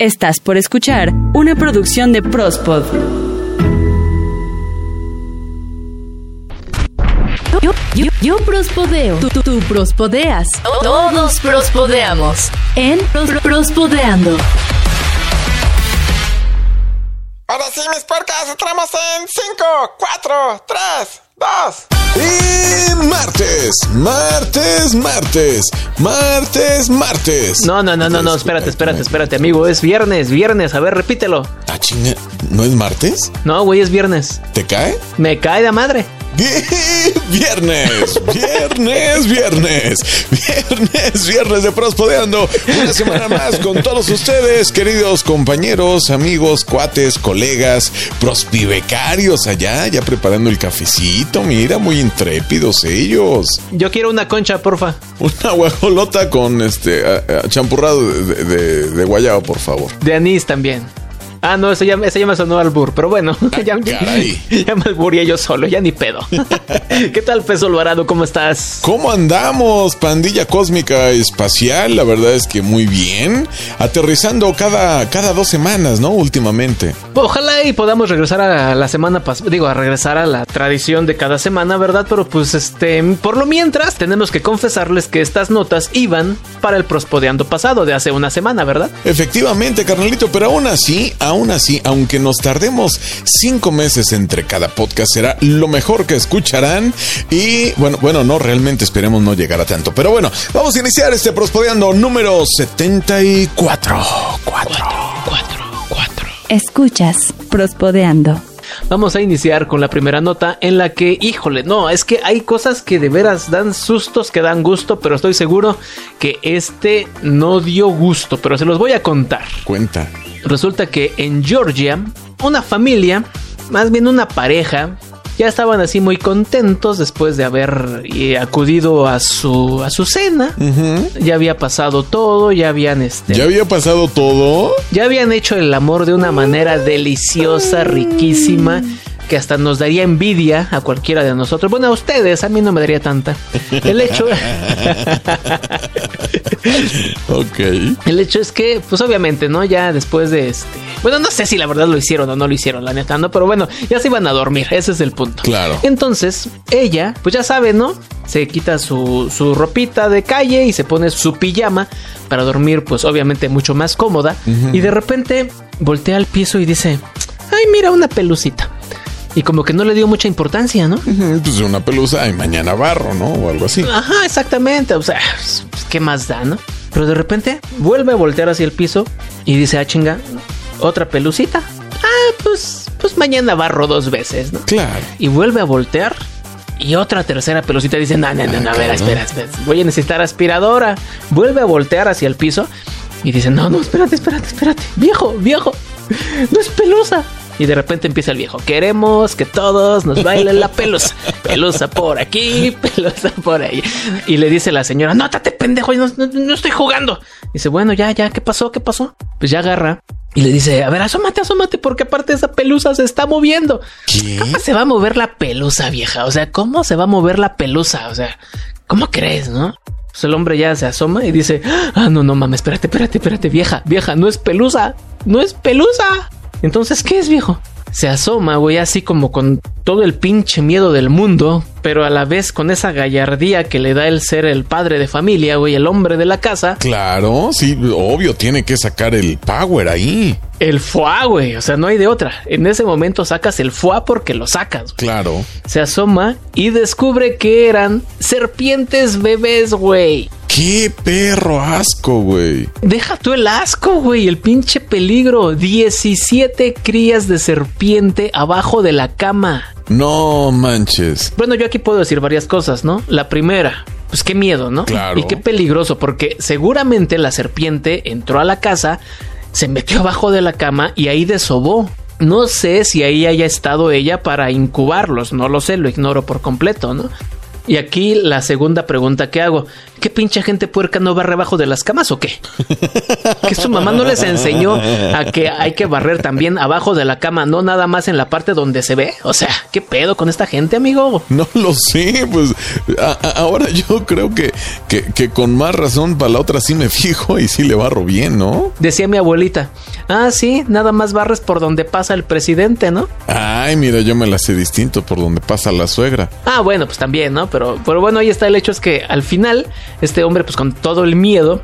Estás por escuchar una producción de Prospod. Yo, yo, yo prospodeo. Tú, tú, tú prospodeas. Todos prospodeamos. En Pros- Prospodeando. Ahora sí, mis puercas, entramos en 5, 4, 3, 2. Y martes, martes, martes, martes, martes. No, no, no, no, no, espérate, espérate, espérate, amigo. Es viernes, viernes. A ver, repítelo. Ah, chinga, ¿no es martes? No, güey, es viernes. ¿Te cae? Me cae de madre. Viernes, viernes, viernes, viernes, viernes de Prospodeando. Una semana más con todos ustedes, queridos compañeros, amigos, cuates, colegas, prospivecarios allá, ya preparando el cafecito. Mira, muy intrépidos ellos. Yo quiero una concha, porfa. Una guajolota con este a- a- champurrado de, de- de guayaba, por favor. De anís también. Ah, no, eso ya, ese ya me sonó albur, pero bueno, ya, caray. ya me alburé yo solo, ya ni pedo. ¿Qué tal, Peso Alvarado? ¿Cómo estás? ¿Cómo andamos, pandilla cósmica espacial? La verdad es que muy bien. Aterrizando cada, cada dos semanas, ¿no? Últimamente. Ojalá y podamos regresar a la semana pasada, digo, a regresar a la tradición de cada semana, ¿verdad? Pero pues este, por lo mientras, tenemos que confesarles que estas notas iban para el prospodeando pasado de hace una semana, ¿verdad? Efectivamente, carnalito, pero aún así, aún así, aunque nos tardemos cinco meses entre cada podcast, será lo mejor que escucharán. Y bueno, bueno, no, realmente esperemos no llegar a tanto. Pero bueno, vamos a iniciar este prospodeando número 74. Cuatro. Cuatro, cuatro. Escuchas Prospodeando. Vamos a iniciar con la primera nota en la que, híjole, no, es que hay cosas que de veras dan sustos, que dan gusto, pero estoy seguro que este no dio gusto, pero se los voy a contar. Cuenta. Resulta que en Georgia, una familia, más bien una pareja, ya estaban así muy contentos después de haber eh, acudido a su, a su cena. Ya había pasado todo, ya habían este. ¿Ya había pasado todo? Ya habían hecho el amor de una manera deliciosa, riquísima, que hasta nos daría envidia a cualquiera de nosotros. Bueno, a ustedes, a mí no me daría tanta. El hecho, Ok. el hecho es que, pues obviamente, ¿no? Ya después de este... Bueno, no sé si la verdad lo hicieron o no lo hicieron, la neta, ¿no? Pero bueno, ya se iban a dormir, ese es el punto. Claro. Entonces, ella, pues ya sabe, ¿no? Se quita su, su ropita de calle y se pone su pijama para dormir, pues obviamente mucho más cómoda. Y de repente voltea al piso y dice, ay, mira una pelucita. Y como que no le dio mucha importancia, ¿no? Pues una pelusa y mañana barro, ¿no? O algo así. Ajá, exactamente. O sea, pues, ¿qué más da, no? Pero de repente vuelve a voltear hacia el piso y dice, ah, chinga, otra pelucita. Ah, pues, pues mañana barro dos veces, ¿no? Claro. y vuelve a voltear y otra tercera pelucita dice, no, no, no, no, a ver, espera, espera, voy a necesitar aspiradora. Vuelve a voltear hacia el piso y dice, no, no, espérate, espérate, espérate, viejo, viejo, no es pelusa. Y de repente empieza el viejo, queremos que todos nos bailen la pelusa. Pelusa por aquí, pelusa por ahí. Y le dice la señora, no, tate pendejo, no, no, no estoy jugando. Dice, bueno, ya, ya, ¿qué pasó? ¿Qué pasó? Pues ya agarra y le dice, a ver, asómate, asómate, porque aparte esa pelusa se está moviendo. ¿Qué? ¿Cómo se va a mover la pelusa, vieja? O sea, ¿cómo se va a mover la pelusa? O sea, ¿cómo crees, no? Pues el hombre ya se asoma y dice, ah, no, no mames, espérate, espérate, espérate, vieja, vieja, no es pelusa, no es pelusa. Entonces, ¿qué es, viejo? Se asoma, güey, así como con todo el pinche miedo del mundo, pero a la vez con esa gallardía que le da el ser el padre de familia, güey, el hombre de la casa. Claro, sí, obvio, tiene que sacar el power ahí. El foie, güey, o sea, no hay de otra. En ese momento sacas el foie porque lo sacas. güey. Claro. se asoma y descubre que eran serpientes bebés, güey. Qué perro asco, güey. Deja tú el asco, güey, el pinche peligro. 17 crías de serpiente abajo de la cama. No manches. Bueno, yo aquí puedo decir varias cosas, ¿no? La primera, pues qué miedo, ¿no? Claro. Y qué peligroso, porque seguramente la serpiente entró a la casa, se metió abajo de la cama y ahí desobó. No sé si ahí haya estado ella para incubarlos, no lo sé, lo ignoro por completo, ¿no? Y aquí la segunda pregunta que hago, ¿qué pinche gente puerca no barre abajo de las camas o qué? ¿Que su mamá no les enseñó a que hay que barrer también abajo de la cama, no nada más en la parte donde se ve? O sea, ¿qué pedo con esta gente, amigo? No lo sé, pues a- a- ahora yo creo que, que, que con más razón para la otra sí me fijo y sí le barro bien, ¿no? Decía mi abuelita, ah, sí, nada más barres por donde pasa el presidente, ¿no? Ay, mira, yo me la sé distinto por donde pasa la suegra. Ah, bueno, pues también, ¿no? Pero, pero bueno, ahí está el hecho es que al final, este hombre, pues con todo el miedo,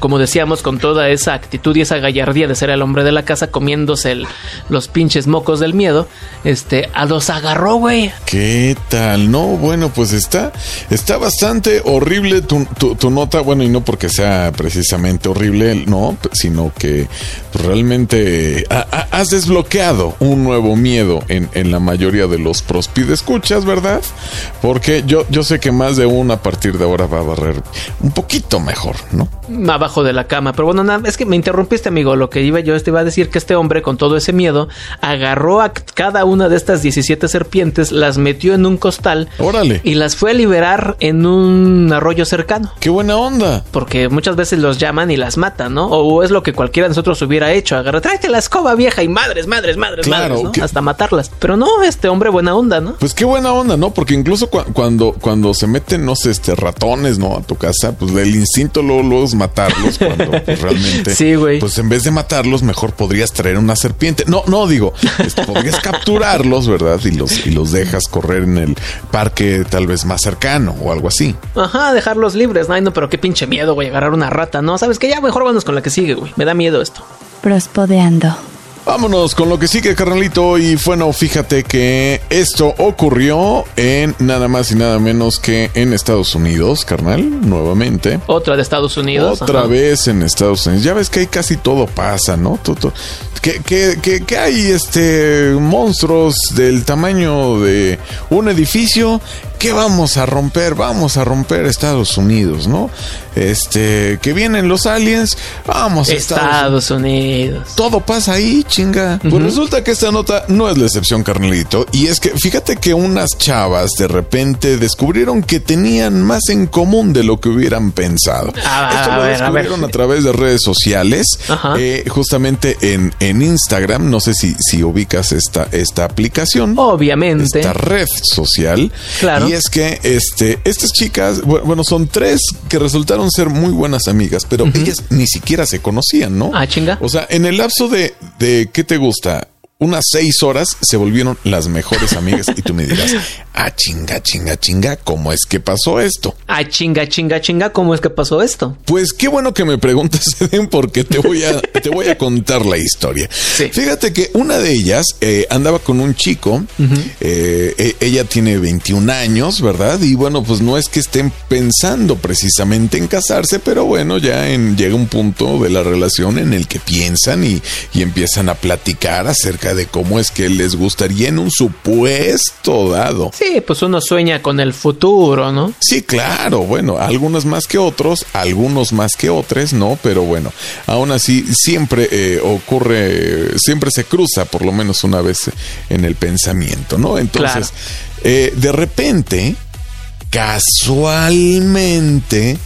como decíamos, con toda esa actitud y esa gallardía de ser el hombre de la casa, comiéndose los pinches mocos del miedo, este, a los agarró, güey. ¿Qué tal? No, bueno, pues está, está bastante horrible tu, nota, bueno, y no porque sea precisamente horrible, no, sino que pues, realmente ha- ha- has desbloqueado un nuevo miedo en, en la mayoría de los prospide escuchas, ¿verdad? Porque yo, yo sé que más de uno a partir de ahora va a barrer un poquito mejor, ¿no? Abajo de la cama. Pero bueno, nada, es que me interrumpiste, amigo. Lo que iba yo te iba a decir que este hombre, con todo ese miedo, agarró a cada una de estas 17 serpientes, las metió en un costal Órale, y las fue a liberar en un arroyo cercano. qué buena onda. Porque muchas veces los llaman y las matan, ¿no? O es lo que cualquiera de nosotros hubiera hecho. Agarra, tráete la escoba vieja y madres, madres, madres, Claro, madres, ¿no? que- Hasta matarlas. Pero no, este hombre buena onda, ¿no? Pues qué buena onda, ¿no? Porque incluso cua- cuando, cuando se meten, no sé, este, ratones, ¿no? A tu casa, pues el instinto luego, luego es matarlos cuando pues, realmente. Sí, güey. Pues en vez de matarlos, mejor podrías traer una serpiente. No, no, digo, podrías capturarlos, ¿verdad? Y los, y los dejas correr en el parque tal vez más cercano o algo así. Ajá, dejarlos libres. Ay, no, pero qué pinche miedo, güey, agarrar una rata, ¿no? ¿Sabes qué? Ya mejor vámonos con la que sigue, güey. Me da miedo esto. Prospodeando. Vámonos con lo que sigue, carnalito. Y bueno, fíjate que esto ocurrió en nada más y nada menos que en Estados Unidos, carnal, nuevamente. Otra de Estados Unidos. Otra ajá. vez en Estados Unidos. Ya ves que ahí casi todo pasa, ¿no? Todo, Que, que, que, que hay este monstruos del tamaño de un edificio que vamos a romper, vamos a romper Estados Unidos, ¿no? Este, que vienen los aliens, vamos a Estados. Estados Unidos. Todo pasa ahí, chinga. Pues resulta que esta nota no es la excepción, carnalito. Y es que fíjate que unas chavas de repente descubrieron que tenían más en común de lo que hubieran pensado. A- Esto a lo ver, a ver. descubrieron a, través de redes sociales, Ajá. eh, justamente en, en Instagram. No sé si, si ubicas esta, esta aplicación Obviamente. esta red social. Claro. Y es que este, estas chicas, bu- bueno, son tres que resultaron ser muy buenas amigas, pero ellas ni siquiera se conocían, ¿no? Ah, chinga. O sea, en el lapso de, de ¿qué te gusta? Unas seis horas se volvieron las mejores amigas y tú me dirás, ah, chinga, chinga, chinga, ¿cómo es que pasó esto? Ah, chinga, chinga, chinga, ¿cómo es que pasó esto? Pues qué bueno que me preguntas, Eden, porque te voy a, te voy a contar la historia. Sí. Fíjate que una de ellas eh, andaba con un chico, eh, e- ella tiene 21 años, ¿verdad? Y bueno, pues no es que estén pensando precisamente en casarse, pero bueno, ya en, llega un punto de la relación en el que piensan y, y empiezan a platicar acerca de cómo es que les gustaría en un supuesto dado. Sí, pues uno sueña con el futuro, ¿no? Sí, claro, bueno, algunos más que otros, algunos más que otros, no, pero bueno, aún así siempre eh, ocurre, siempre se cruza por lo menos una vez en el pensamiento, ¿no? Entonces, eh, de repente, casualmente,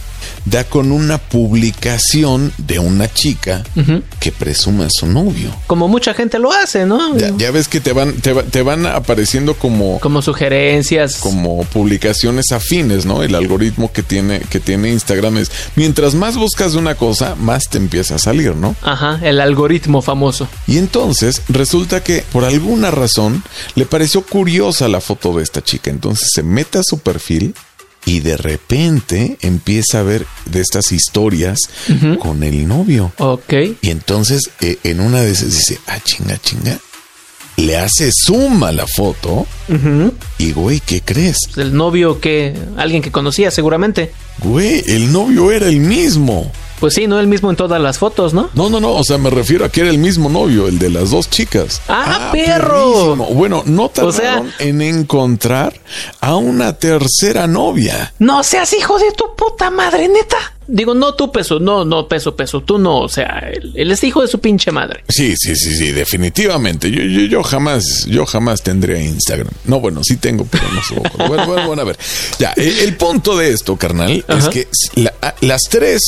da con una publicación de una chica que presume a su novio. Como mucha gente lo hace, ¿no? Ya, ya ves que te van, te, va- te van apareciendo como Como sugerencias. como publicaciones afines, ¿no? El algoritmo que tiene, que tiene Instagram es, mientras más buscas de una cosa, más te empieza a salir, ¿no? Ajá, el algoritmo famoso. Y entonces resulta que por alguna razón le pareció curiosa la foto de esta chica. Entonces se mete a su perfil y de repente empieza a ver de estas historias con el novio. Ok. Y entonces eh, en una de esas dice, ah, chinga, chinga. Le hace zoom a la foto y, güey, ¿qué crees? El novio que. Alguien que conocía, seguramente. Güey, el novio era el mismo. Pues sí, no el mismo en todas las fotos, ¿no? No, no, no, o sea, me refiero a que era el mismo novio, el de las dos chicas. ¡Ah, perro! perrísimo. Bueno, no O sea- tardaron en encontrar a una tercera novia. No seas hijo de tu puta madre, neta. Digo, no tú peso, no, no peso, peso, tú no, o sea, él, él es hijo de su pinche madre. Sí, sí, sí, sí, definitivamente. Yo, yo, yo jamás, yo jamás tendría Instagram. No, bueno, sí tengo, pero no subo. Bueno, bueno, bueno, a ver. Ya, el, el punto de esto, carnal, es que la- las tres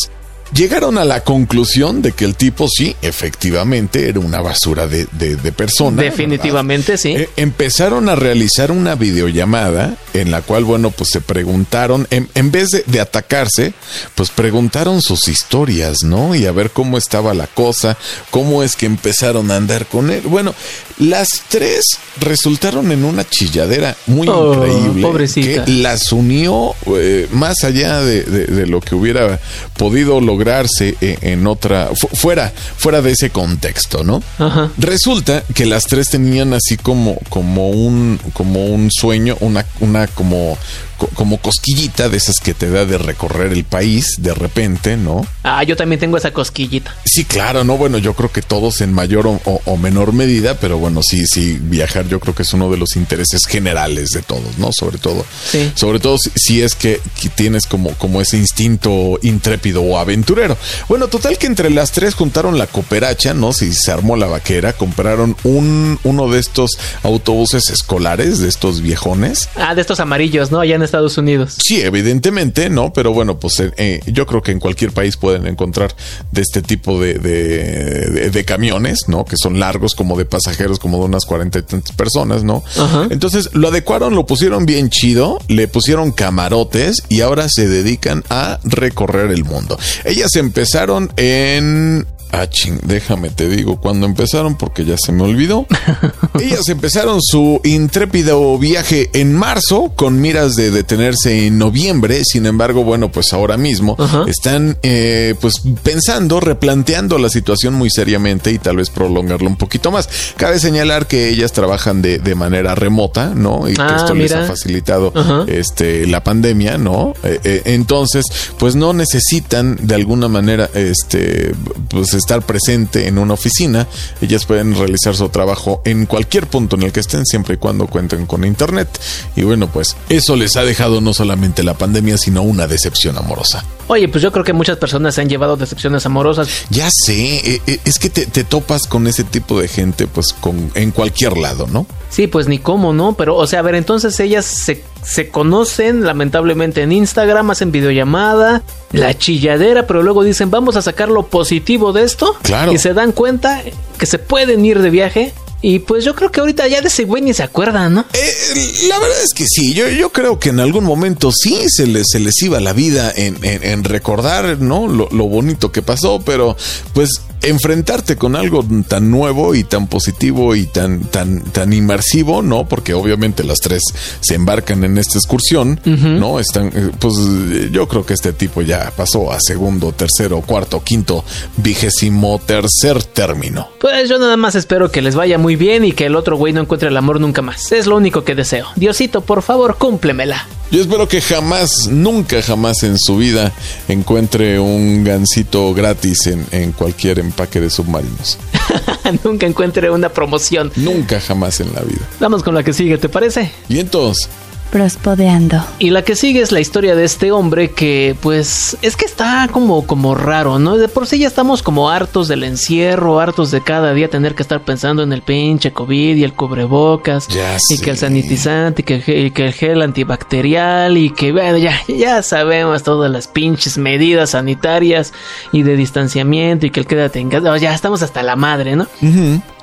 llegaron a la conclusión de que el tipo sí, efectivamente, era una basura de, de, de persona. Definitivamente, sí. Eh, empezaron a realizar una videollamada en la cual, bueno, pues se preguntaron, en, en vez de, de atacarse, pues preguntaron sus historias, ¿no? Y a ver cómo estaba la cosa, cómo es que empezaron a andar con él. Bueno, las tres resultaron en una chilladera muy Oh, increíble pobrecita. que las unió eh, más allá de, de- de lo que hubiera podido lograrse eh, en otra, fu- fuera, fuera de ese contexto, ¿no? Ajá. Resulta que las tres tenían así como, como un, como un sueño, una, una como, co- como cosquillita de esas que te da de recorrer el país de repente, ¿no? Ah, yo también tengo esa cosquillita. Sí, claro, no, bueno, yo creo que todos en mayor o, o- o menor medida, pero bueno, sí, sí, viajar yo creo que es uno de los intereses generales de todos, ¿no? Sobre todo, Sí. sobre todo si, si es que, que tienes como, como ese instinto intrépido o aventurero. Bueno, total que entre las tres juntaron la cooperacha, ¿no? Si se armó la vaquera, compraron un, uno de estos autobuses escolares, de estos viejones, Ah, de estos amarillos, ¿no? Allá en Estados Unidos. Sí, evidentemente, ¿no? Pero bueno, pues eh, eh, yo creo que en cualquier país pueden encontrar de este tipo de, de, de- de camiones, ¿no? Que son largos, como de pasajeros, como de unas cuarenta y tantas personas, ¿no? Ajá. Entonces lo adecuaron, lo pusieron bien chido, le pusieron camarotes y ahora se dedican a recorrer el mundo. Ellas empezaron en... Ah, ching, déjame te digo cuando empezaron porque ya se me olvidó. Ellas empezaron su intrépido viaje en marzo con miras de detenerse en noviembre. Sin embargo, bueno, pues ahora mismo están pues pues pensando, replanteando la situación muy seriamente y tal vez prolongarlo un poquito más. Cabe señalar que ellas trabajan de, de manera remota, ¿no? Y que Ah, esto les ha facilitado este la pandemia, ¿no? Eh, eh, entonces, pues no necesitan de alguna manera este pues estar presente en una oficina. Ellas pueden realizar su trabajo en cualquier punto en el que estén siempre y cuando cuenten con internet. Y bueno, pues eso les ha dejado no solamente la pandemia, sino una decepción amorosa. Oye, pues yo creo que muchas personas se han llevado decepciones amorosas. Ya sé, eh, eh, es que te, te topas con ese tipo de gente pues con en cualquier lado, ¿no? Sí, pues ni cómo, ¿no? Pero, o sea, a ver, entonces ellas se, se conocen lamentablemente en Instagram, hacen videollamada, la chilladera, pero luego dicen, vamos a sacar lo positivo de esto. Claro. Y se dan cuenta que se pueden ir de viaje. Y pues yo creo que ahorita ya de ese güey ni se acuerdan, ¿no? Eh, la verdad es que sí, yo, yo creo que en algún momento sí se les, se les iba la vida en, en- en recordar ¿no? Lo, lo bonito que pasó, pero pues enfrentarte con algo tan nuevo y tan positivo y tan, tan, tan inmersivo, ¿no? Porque obviamente las tres se embarcan en esta excursión, ¿no? Están, eh, pues eh, yo creo que este tipo ya pasó a segundo, tercero, cuarto, quinto, vigésimo tercer término. Pues yo nada más espero que les vaya muy bien y que el otro güey no encuentre el amor nunca más. Es lo único que deseo. Diosito, por favor, cúmplemela. Yo espero que jamás, nunca jamás en su vida encuentre un gansito gratis en, en cualquier empaque de submarinos. nunca encuentre una promoción. Nunca jamás en la vida. Vamos con la que sigue, ¿te parece? Y entonces, Prospodeando. Y la que sigue es la historia de este hombre que, pues, es que está como, como raro, ¿no? De por sí ya estamos como hartos del encierro, hartos de cada día tener que estar pensando en el pinche COVID y el cubrebocas. Ya y que el sanitizante, y que, y que el gel antibacterial, y que, bueno, ya, ya sabemos todas las pinches medidas sanitarias y de distanciamiento, y que el quédate en casa. Ya estamos hasta la madre, ¿no?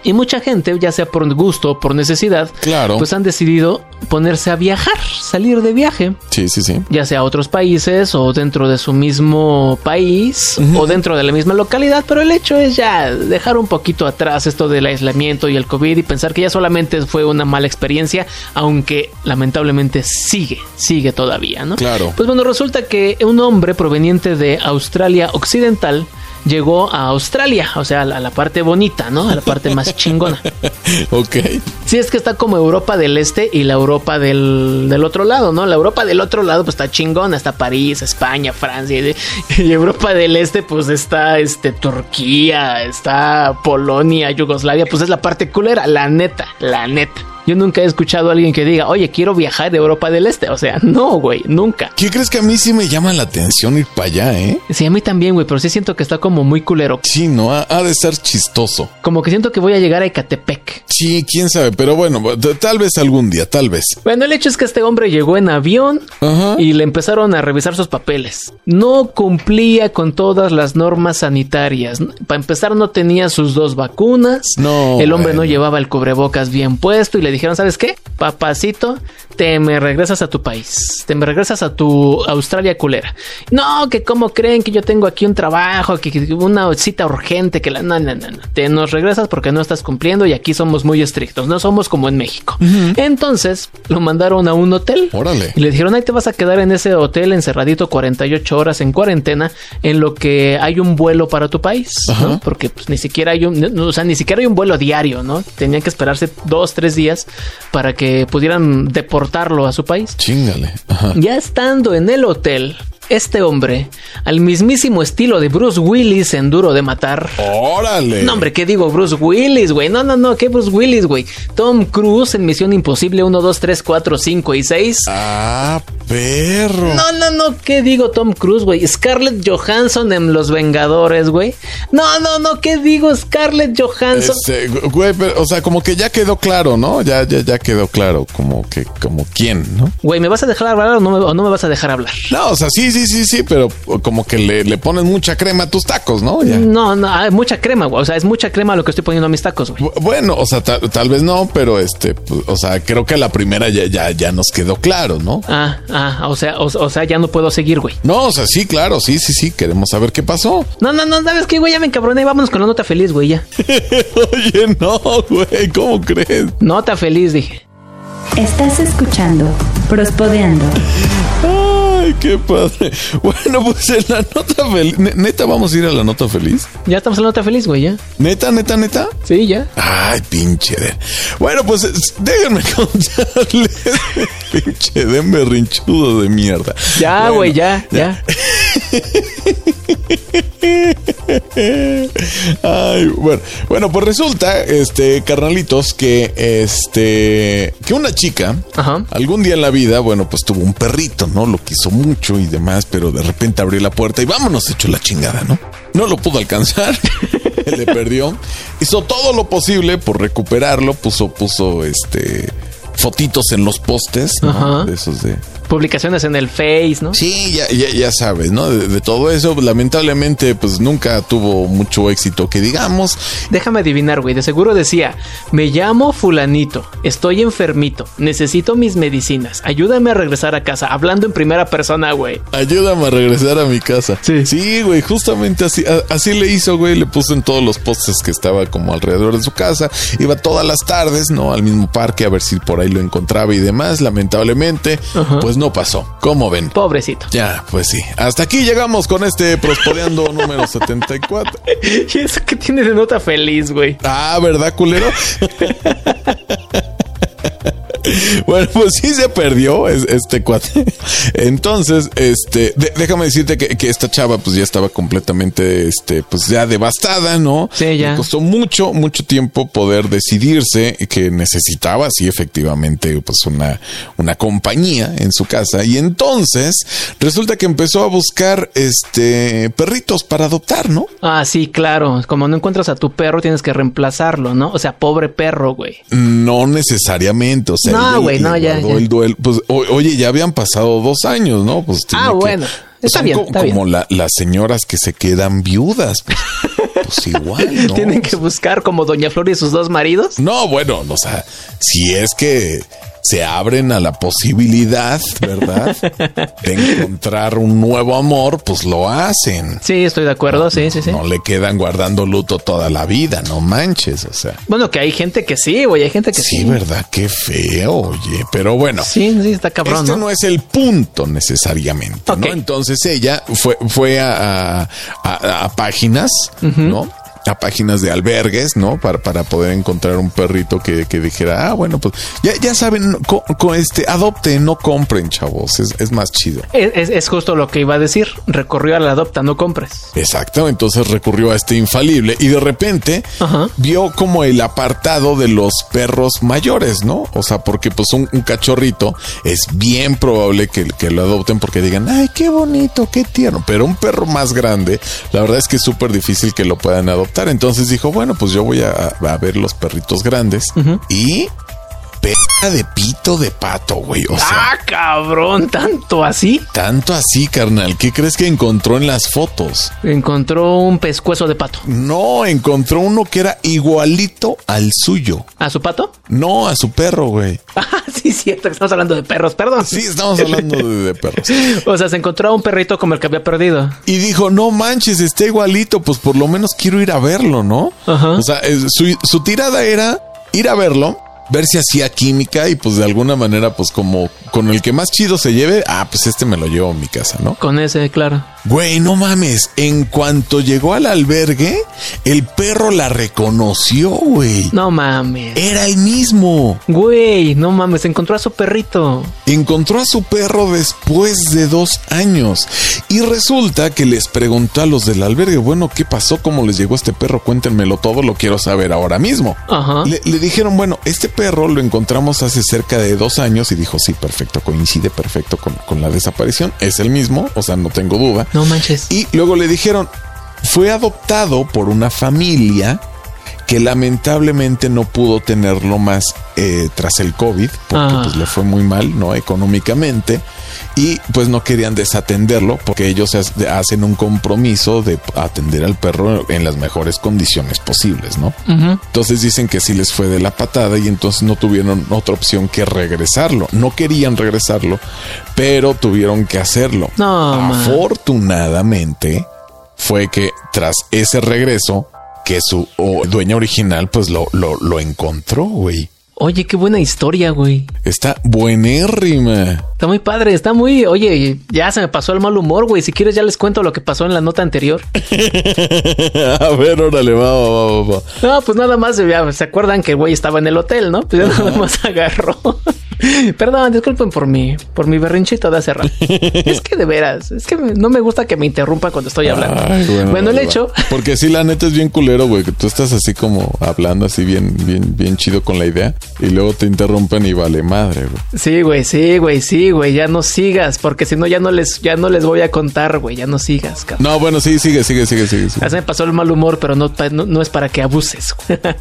Y mucha gente, ya sea por gusto o por necesidad, Claro. pues han decidido ponerse a viajar, salir de viaje, sí, sí, sí. ya sea a otros países o dentro de su mismo país o dentro de la misma localidad, pero el hecho es ya dejar un poquito atrás esto del aislamiento y el COVID y pensar que ya solamente fue una mala experiencia, aunque lamentablemente sigue, sigue todavía, ¿no? Claro. Pues bueno, resulta que un hombre proveniente de Australia Occidental llegó a Australia, o sea, a la, a la parte bonita, ¿no? A la parte más chingona. ok. Sí, es que está como Europa del Este y la Europa del, del otro lado, ¿no? La Europa del otro lado pues está chingona, está París, España, Francia. Y, y Europa del Este pues está este, Turquía, está Polonia, Yugoslavia, pues es la parte culera, la neta, la neta. Yo nunca he escuchado a alguien que diga, oye, quiero viajar de Europa del Este. O sea, no, güey, nunca. ¿Qué crees que a mí sí me llama la atención ir para allá, eh? Sí, a mí también, güey, pero sí siento que está como muy culero. Sí, no, ha, ha de estar chistoso. Como que siento que voy a llegar a Ecatepec. Sí, quién sabe, pero bueno, tal vez algún día, tal vez. Bueno, el hecho es que este hombre llegó en avión Ajá. y le empezaron a revisar sus papeles. No cumplía con todas las normas sanitarias. Para empezar, no tenía sus dos vacunas. No, El hombre no llevaba el cubrebocas bien puesto y le dijeron, ¿sabes qué? Papacito, te me regresas a tu país. Te me regresas a tu Australia culera. No, que cómo creen que yo tengo aquí un trabajo, que, que una cita urgente, que la... No, no, no, no. Te nos regresas porque no estás cumpliendo y aquí somos muy estrictos. No somos como en México. Entonces, lo mandaron a un hotel. Órale. Y le dijeron, ahí te vas a quedar en ese hotel encerradito 48 horas en cuarentena en lo que hay un vuelo para tu país. ¿no? Porque pues, ni siquiera hay un, no, o sea, ni siquiera hay un vuelo diario, ¿no? Tenían que esperarse dos, tres días para que pudieran deportarlo a su país. Chingale. Ajá. Ya estando en el hotel, este hombre, al mismísimo estilo de Bruce Willis en Duro de Matar, Órale. no, hombre, ¿qué digo? Bruce Willis, güey. No, no, no, ¿qué Bruce Willis, güey? Tom Cruise en Misión Imposible 1, 2, 3, 4, 5 y 6. Ah, perro. No, no, no, ¿qué digo Tom Cruise, güey? Scarlett Johansson en Los Vengadores, güey. No, no, no, ¿qué digo Scarlett Johansson? Este, güey, pero, o sea, como que ya quedó claro, ¿no? Ya, ya, ya quedó claro, como que, como quién, ¿no? Güey, ¿me vas a dejar hablar o no me, o no me vas a dejar hablar? No, o sea, sí, sí, sí, sí, pero como que le, le pones mucha crema a tus tacos, ¿no? Ya. No, no, hay mucha crema, güey. O sea, es mucha crema lo que estoy poniendo a mis tacos, güey. Bu- Bueno, o sea, tal, tal vez no, pero este, pues, o sea, creo que la primera ya, ya, ya nos quedó claro, ¿no? Ah, ah, o sea, o, o sea, ya no puedo seguir, güey. No, o sea, sí, claro, sí, sí, sí, queremos saber qué pasó. No, no, no, ¿sabes qué, güey? Ya me encabroné. Vámonos con la nota feliz, güey, ya. Oye, no, güey, ¿cómo crees? Nota feliz, dije. Estás escuchando Prospodeando. Ay, qué padre. Bueno, pues en la nota feliz, neta, vamos a ir a la nota feliz. Ya estamos en la nota feliz, güey, ya. Neta, neta, neta. Sí, ya. Ay, pinche Den. Bueno, pues es- déjenme contarles. pinche Den berrinchudo de mierda. Ya, Bueno, güey, ya, ya. Ay, bueno, bueno, pues resulta, este, carnalitos, que este, que una chica, Ajá. algún día en la vida, bueno, pues tuvo un perrito, ¿no? Lo quiso mucho y demás, pero de repente abrió la puerta y vámonos, echó la chingada, ¿no? No lo pudo alcanzar, le perdió. Hizo todo lo posible por recuperarlo, puso, puso, este, fotitos en los postes, ¿no? Ajá. De esos de, Publicaciones en el Face, ¿no? Sí, ya, ya, ya sabes, ¿no? De, de todo eso, lamentablemente, pues nunca tuvo mucho éxito que digamos. Déjame adivinar, güey. De seguro decía, me llamo fulanito, estoy enfermito, necesito mis medicinas, ayúdame a regresar a casa, hablando en primera persona, güey. Ayúdame a regresar a mi casa. Sí. Sí, güey, justamente así, a- así le hizo, güey. Le puso en todos los postes que estaba como alrededor de su casa. Iba todas las tardes, ¿no? Al mismo parque a ver si por ahí lo encontraba y demás. Lamentablemente, Ajá. pues no pasó. ¿Cómo ven? Pobrecito. Ya, pues sí. Hasta aquí llegamos con este Prospodeando número 74. ¿Y eso qué tiene de nota feliz, güey? Ah, ¿verdad, culero? Bueno, pues sí se perdió es- este cuate. Entonces, este, de- déjame decirte que, que esta chava, pues ya estaba completamente, este, pues ya devastada, ¿no? Sí, ya. Le costó mucho, mucho tiempo poder decidirse que necesitaba, sí, efectivamente, pues una, una compañía en su casa. Y entonces, resulta que empezó a buscar, este, perritos para adoptar, ¿no? Ah, sí, claro. Como no encuentras a tu perro, tienes que reemplazarlo, ¿no? O sea, pobre perro, güey. No necesariamente, o sea, No, güey, no, ya, ya. el duelo. Pues, o- oye, ya habían pasado dos años, ¿no? Pues Ah, que- bueno. Está bien, co- está como bien. la- las señoras que se quedan viudas, pues, pues igual, ¿no? Tienen que buscar como Doña Flor y sus dos maridos. No, bueno, o sea, si es que se abren a la posibilidad, ¿verdad? De encontrar un nuevo amor, pues lo hacen. Sí, estoy de acuerdo, sí, sí, sí. No le quedan guardando luto toda la vida, no manches, o sea. Bueno, que hay gente que sí, güey, hay gente que sí. Sí, ¿verdad? Qué feo, oye. Pero bueno. Sí, sí, está cabrón, este ¿no? ¿no? es el punto necesariamente. ¿no? Entonces ella fue, fue a, a- a- a páginas, ¿no? A páginas de albergues, ¿no? Para, para poder encontrar un perrito que, que dijera, ah, bueno, pues ya, ya saben, co- co- este, adopten, no compren, chavos. Es, es más chido. Es, es- es justo lo que iba a decir. Recorrió a la adopta, no compres. Exacto, entonces recurrió a este infalible y de repente Ajá. vio como el apartado de los perros mayores, ¿no? O sea, porque pues un, un cachorrito es bien probable que, que lo adopten porque digan, ay, qué bonito, qué tierno, pero un perro más grande, la verdad es que es súper difícil que lo puedan adoptar. Entonces dijo, bueno, pues yo voy a, a ver los perritos grandes y... De pito de pato, güey. O sea, ah, cabrón, tanto así. tanto así, carnal. ¿Qué crees que encontró en las fotos? Encontró un pescuezo de pato. No, encontró uno que era igualito al suyo. ¿A su pato? No, a su perro, güey. Ah, sí, cierto, que estamos hablando de perros, perdón. Sí, estamos hablando de, de perros. O sea, se encontró a un perrito como el que había perdido. Y dijo, no manches, está igualito, pues por lo menos quiero ir a verlo, ¿no? Ajá. O sea, su, su tirada era ir a verlo, ver si hacía química y pues de alguna manera, pues como con el que más chido se lleve, ah, pues este me lo llevo a mi casa, ¿no? Con ese, claro. Güey, no mames, en cuanto llegó al albergue, el perro la reconoció, güey. No mames. Era el mismo. Güey, no mames, encontró a su perrito. encontró a su perro después de dos años y resulta que les preguntó a los del albergue, bueno, ¿qué pasó? ¿Cómo les llegó este perro? Cuéntenmelo todo, lo quiero saber ahora mismo. Ajá. Le, le dijeron, bueno, este perro lo encontramos hace cerca de dos años y dijo, sí, perfecto, coincide perfecto con, con la desaparición, es el mismo, o sea, no tengo duda. No manches. Y luego le dijeron, fue adoptado por una familia que lamentablemente no pudo tenerlo más eh, tras el COVID, porque Ah. pues le fue muy mal, ¿no? Económicamente. Y pues no querían desatenderlo porque ellos ha- hacen un compromiso de atender al perro en las mejores condiciones posibles, ¿no? Entonces dicen que sí les fue de la patada y entonces no tuvieron otra opción que regresarlo. No querían regresarlo, pero tuvieron que hacerlo. No. Afortunadamente fue que tras ese regreso que su dueña original pues lo, lo, lo encontró, güey. Oye, qué buena historia, güey. Está buenérrima. Está muy padre, está muy... Oye, ya se me pasó el mal humor, güey. Si quieres ya les cuento lo que pasó en la nota anterior. A ver, órale, va, va, va, va. No, pues nada más, ya, ¿se acuerdan que el güey estaba en el hotel, no? Pues ya nada más agarró. Perdón, disculpen por mi, por mi berrinchito de hace rato. es que de veras, es que no me gusta que me interrumpan cuando estoy hablando. Ay, bueno, el hecho... Porque sí, la neta es bien culero, güey, que tú estás así como hablando así bien, bien, bien chido con la idea y luego te interrumpen y vale madre, güey. Sí, güey, sí, güey, sí, güey, ya no sigas, porque si no ya no les, ya no les voy a contar, güey, ya no sigas, cabrón. No, bueno, sí, sigue, sigue, sigue, sigue. sigue. Me pasó el mal humor, pero no, no es para que abuses.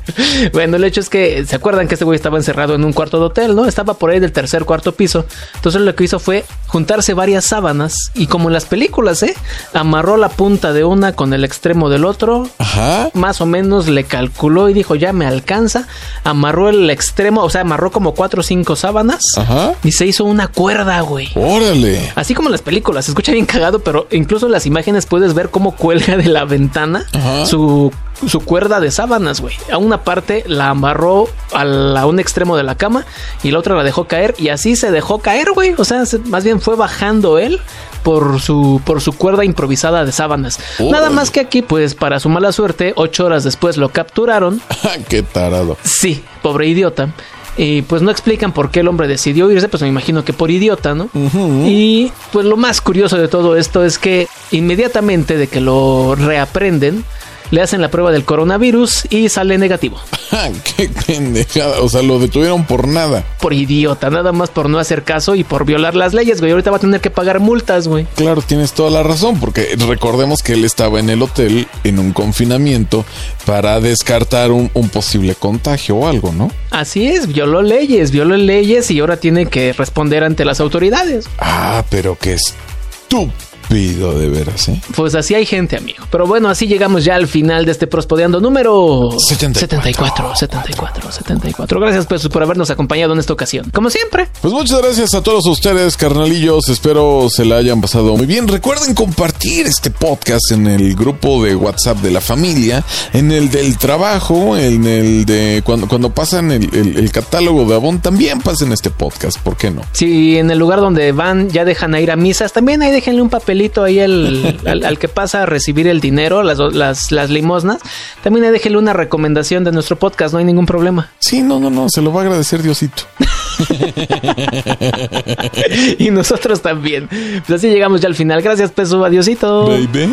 bueno, el hecho es que, ¿se acuerdan que este güey estaba encerrado en un cuarto de hotel, no? Estaba por ahí del tercer, cuarto piso. Entonces lo que hizo fue juntarse varias sábanas y como en las películas, ¿eh? Amarró la punta de una con el extremo del otro. Ajá. Más o menos le calculó y dijo, ya me alcanza. Amarró el extremo, o sea, amarró como cuatro o cinco sábanas. Ajá. Y se hizo una cuerda, güey. Órale. Así como en las películas, se escucha bien cagado, pero incluso en las imágenes puedes ver cómo cuelga de la ventana Ajá. su, su cuerda de sábanas, güey. A una parte la amarró a, la- a un extremo de la cama y la otra la dejó caer y así se dejó caer, güey. O sea, se- más bien fue bajando él por su, por su cuerda improvisada de sábanas. Nada más que aquí, pues para su mala suerte, ocho horas después lo capturaron. Qué tarado. Sí, pobre idiota. Y pues no explican por qué el hombre decidió irse, pues me imagino que por idiota, ¿no? Y pues lo más curioso de todo esto es que inmediatamente de que lo reaprenden, le hacen la prueba del coronavirus y sale negativo. Qué pendejada. O sea, lo detuvieron por nada. Por idiota, nada más por no hacer caso y por violar las leyes, güey. Ahorita va a tener que pagar multas, güey. Claro, tienes toda la razón, porque recordemos que él estaba en el hotel en un confinamiento para descartar un, un posible contagio o algo, ¿no? Así es, violó leyes, violó leyes y ahora tiene que responder ante las autoridades. Ah, pero qué estúpido de veras, ¿eh? Pues así hay gente, amigo. Pero bueno, así llegamos ya al final de este Prospodeando número 74. 74, 74, 74. Gracias pues, por habernos acompañado en esta ocasión. Como siempre. Pues muchas gracias a todos ustedes, carnalillos. Espero se la hayan pasado muy bien. Recuerden compartir este podcast en el grupo de WhatsApp de la familia, en el del trabajo, en el de cuando, cuando pasan el, el- el catálogo de Avon, también pasen este podcast. ¿Por qué no? Si en el lugar donde van ya dejan a ir a misas, también ahí déjenle un papelito papelito ahí al, al- al que pasa a recibir el dinero, las, las, las limosnas. También déjele una recomendación de nuestro podcast, no hay ningún problema. Sí, no, no, no, se lo va a agradecer Diosito. y nosotros también. Pues así llegamos ya al final. Gracias, Peso. Adiosito. Baby.